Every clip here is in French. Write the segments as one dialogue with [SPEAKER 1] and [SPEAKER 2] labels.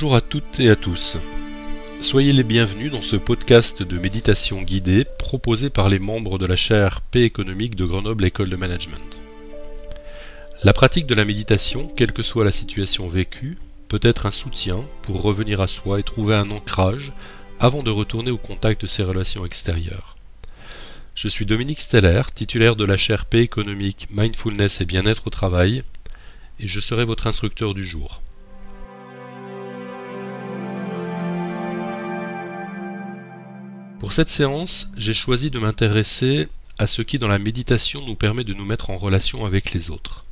[SPEAKER 1] Bonjour à toutes et à tous. Soyez les bienvenus dans ce podcast de méditation guidée proposé par les membres de la chaire Paix économique de Grenoble École de Management. La pratique de la méditation, quelle que soit la situation vécue, peut être un soutien pour revenir à soi et trouver un ancrage avant de retourner au contact de ses relations extérieures. Je suis Dominique Steller, titulaire de la chaire Paix économique, Mindfulness et bien-être au travail, et je serai votre instructeur du jour. Pour cette séance, j'ai choisi de m'intéresser à ce qui dans la méditation nous permet de nous mettre en relation avec les autres.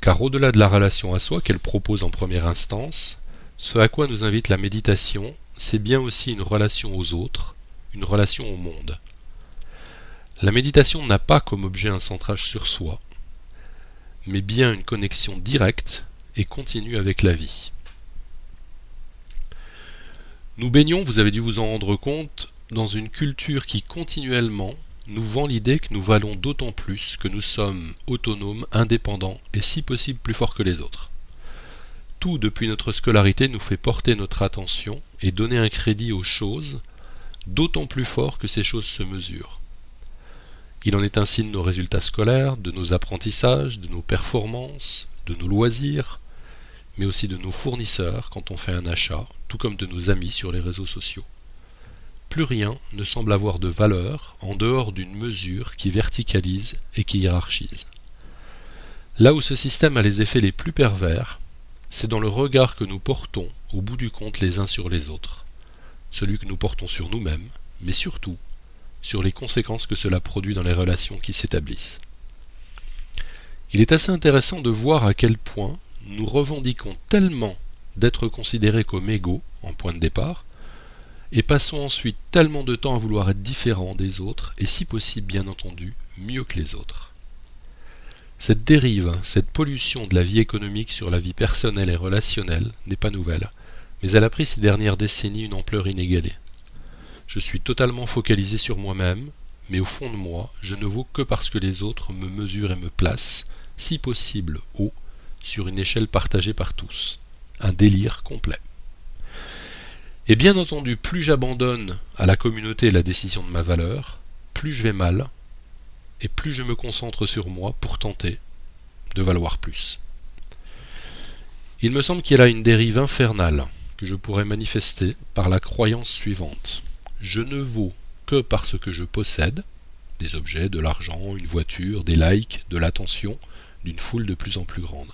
[SPEAKER 1] Car au-delà de la relation à soi qu'elle propose en première instance, ce à quoi nous invite la méditation, c'est bien aussi une relation aux autres, une relation au monde. La méditation n'a pas comme objet un centrage sur soi, mais bien une connexion directe et continue avec la vie. Nous baignons, vous avez dû vous en rendre compte, dans une culture qui continuellement nous vend l'idée que nous valons d'autant plus que nous sommes autonomes, indépendants et si possible plus forts que les autres. Tout depuis notre scolarité nous fait porter notre attention et donner un crédit aux choses, d'autant plus fort que ces choses se mesurent. Il en est ainsi de nos résultats scolaires, de nos apprentissages, de nos performances, de nos loisirs, mais aussi de nos fournisseurs quand on fait un achat, tout comme de nos amis sur les réseaux sociaux. Plus rien ne semble avoir de valeur en dehors d'une mesure qui verticalise et qui hiérarchise. Là où ce système a les effets les plus pervers, c'est dans le regard que nous portons au bout du compte les uns sur les autres, celui que nous portons sur nous-mêmes, mais surtout sur les conséquences que cela produit dans les relations qui s'établissent. Il est assez intéressant de voir à quel point nous revendiquons tellement d'être considérés comme égaux en point de départ, et passons ensuite tellement de temps à vouloir être différents des autres, et si possible bien entendu mieux que les autres. Cette dérive, cette pollution de la vie économique sur la vie personnelle et relationnelle n'est pas nouvelle, mais elle a pris ces dernières décennies une ampleur inégalée. Je suis totalement focalisé sur moi-même, mais au fond de moi, je ne vaux que parce que les autres me mesurent et me placent, si possible haut, sur une échelle partagée par tous. Un délire complet. Et bien entendu, plus j'abandonne à la communauté la décision de ma valeur, plus je vais mal, et plus je me concentre sur moi pour tenter de valoir plus. Il me semble qu'il y a là une dérive infernale que je pourrais manifester par la croyance suivante je ne vaux que parce que je possède des objets, de l'argent, une voiture, des likes, de l'attention d'une foule de plus en plus grande.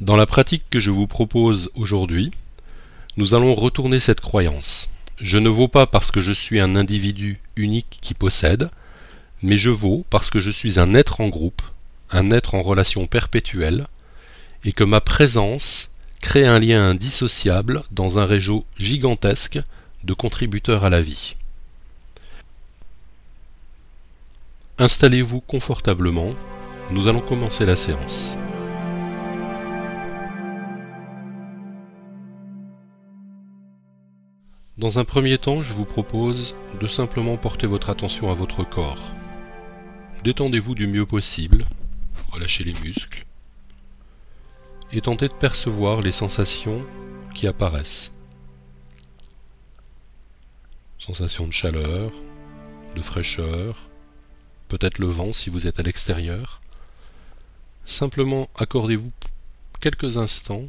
[SPEAKER 1] Dans la pratique que je vous propose aujourd'hui, nous allons retourner cette croyance. Je ne vaux pas parce que je suis un individu unique qui possède, mais je vaux parce que je suis un être en groupe, un être en relation perpétuelle, et que ma présence crée un lien indissociable dans un réseau gigantesque de contributeurs à la vie. Installez-vous confortablement, nous allons commencer la séance. Dans un premier temps, je vous propose de simplement porter votre attention à votre corps. Détendez-vous du mieux possible, relâchez les muscles, et tentez de percevoir les sensations qui apparaissent. Sensations de chaleur, de fraîcheur, peut-être le vent si vous êtes à l'extérieur. Simplement accordez-vous quelques instants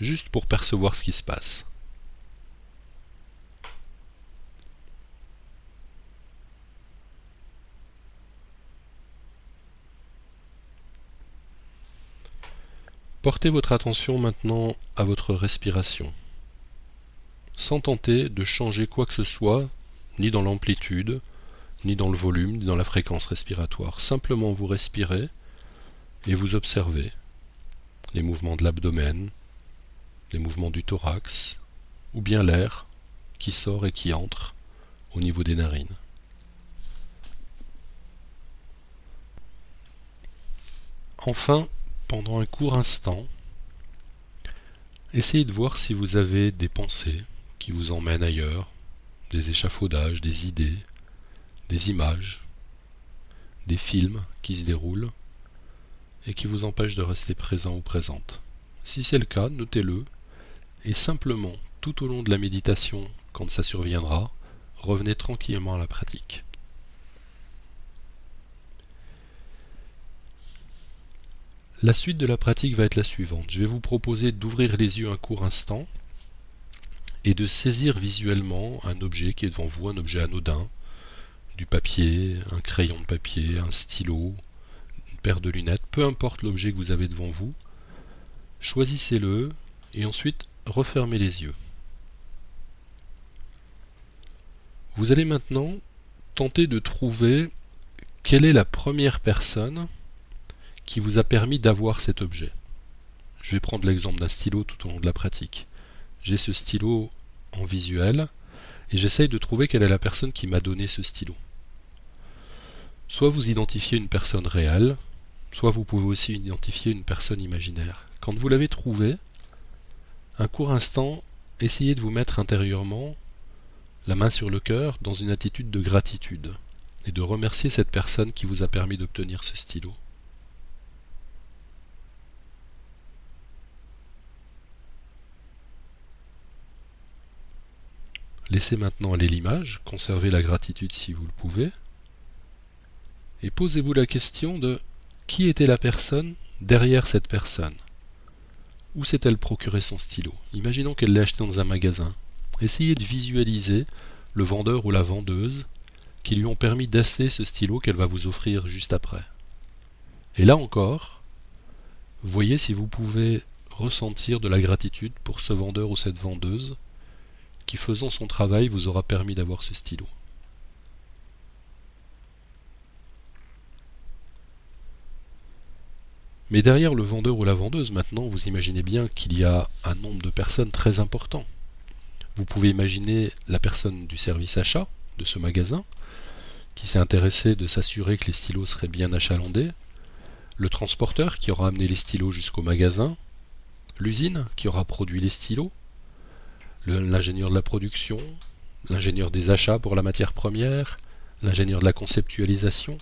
[SPEAKER 1] juste pour percevoir ce qui se passe. Portez votre attention maintenant à votre respiration, sans tenter de changer quoi que ce soit, ni dans l'amplitude, ni dans le volume, ni dans la fréquence respiratoire. Simplement vous respirez et vous observez les mouvements de l'abdomen, les mouvements du thorax, ou bien l'air qui sort et qui entre au niveau des narines. Enfin, pendant un court instant, essayez de voir si vous avez des pensées qui vous emmènent ailleurs, des échafaudages, des idées, des images, des films qui se déroulent. et qui vous empêche de rester présent ou présente. Si c'est le cas, notez-le et simplement, tout au long de la méditation, quand ça surviendra, revenez tranquillement à la pratique. La suite de la pratique va être la suivante. Je vais vous proposer d'ouvrir les yeux un court instant et de saisir visuellement un objet qui est devant vous, un objet anodin, du papier, un crayon de papier, un stylo, une paire de lunettes, peu importe l'objet que vous avez devant vous, choisissez-le et ensuite refermez les yeux. Vous allez maintenant tenter de trouver quelle est la première personne qui vous a permis d'avoir cet objet. Je vais prendre l'exemple d'un stylo tout au long de la pratique. J'ai ce stylo en visuel et j'essaye de trouver quelle est la personne qui m'a donné ce stylo. Soit vous identifiez une personne réelle, soit vous pouvez aussi identifier une personne imaginaire. Quand vous l'avez trouvé, un court instant, essayez de vous mettre intérieurement la main sur le cœur dans une attitude de gratitude et de remercier cette personne qui vous a permis d'obtenir ce stylo. Laissez maintenant aller l'image, conservez la gratitude si vous le pouvez, et posez-vous la question de qui était la personne derrière cette personne? Où s'est-elle procuré son stylo? Imaginons qu'elle l'ait acheté dans un magasin. Essayez de visualiser le vendeur ou la vendeuse qui lui ont permis d'acheter ce stylo qu'elle va vous offrir juste après. Et là encore, voyez si vous pouvez ressentir de la gratitude pour ce vendeur ou cette vendeuse qui, faisant son travail, vous aura permis d'avoir ce stylo. Mais derrière le vendeur ou la vendeuse, maintenant, vous imaginez bien qu'il y a un nombre de personnes très important. Vous pouvez imaginer la personne du service achat de ce magasin, qui s'est intéressé de s'assurer que les stylos seraient bien achalandés, le transporteur qui aura amené les stylos jusqu'au magasin, l'usine qui aura produit les stylos, l'ingénieur de la production, l'ingénieur des achats pour la matière première, l'ingénieur de la conceptualisation,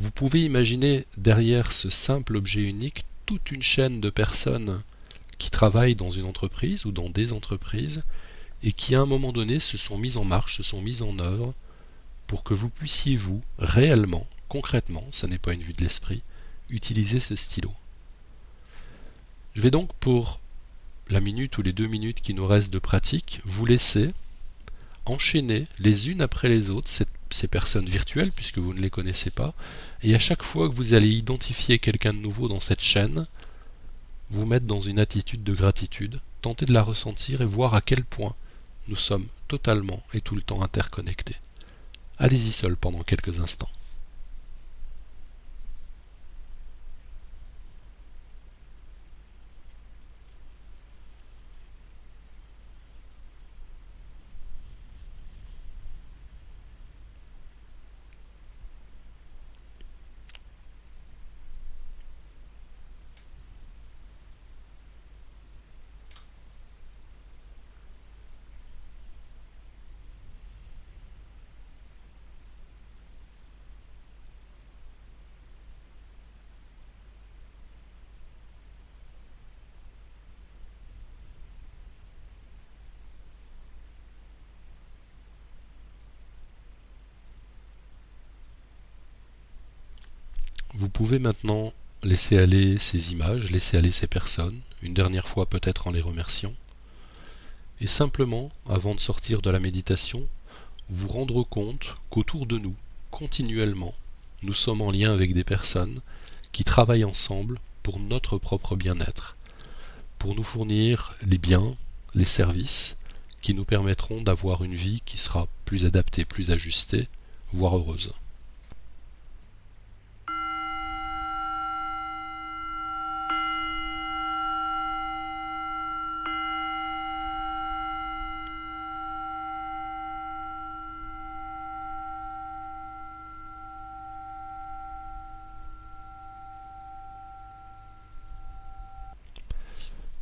[SPEAKER 1] vous pouvez imaginer derrière ce simple objet unique toute une chaîne de personnes qui travaillent dans une entreprise ou dans des entreprises et qui à un moment donné se sont mises en marche, se sont mises en œuvre pour que vous puissiez vous, réellement, concrètement, ça n'est pas une vue de l'esprit, utiliser ce stylo. Je vais donc pour la minute ou les deux minutes qui nous restent de pratique, vous laisser enchaîner les unes après les autres ces personnes virtuelles, puisque vous ne les connaissez pas, et à chaque fois que vous allez identifier quelqu'un de nouveau dans cette chaîne, vous mettre dans une attitude de gratitude, tenter de la ressentir et voir à quel point nous sommes totalement et tout le temps interconnectés. Allez-y seul pendant quelques instants. Vous pouvez maintenant laisser aller ces images, laisser aller ces personnes, une dernière fois peut-être en les remerciant, et simplement, avant de sortir de la méditation, vous rendre compte qu'autour de nous, continuellement, nous sommes en lien avec des personnes qui travaillent ensemble pour notre propre bien-être, pour nous fournir les biens, les services qui nous permettront d'avoir une vie qui sera plus adaptée, plus ajustée, voire heureuse.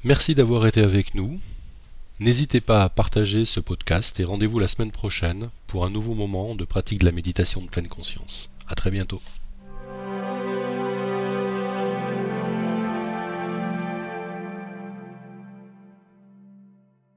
[SPEAKER 1] Merci d'avoir été avec nous. N'hésitez pas à partager ce podcast et rendez-vous la semaine prochaine pour un nouveau moment de pratique de la méditation de pleine conscience. À très bientôt.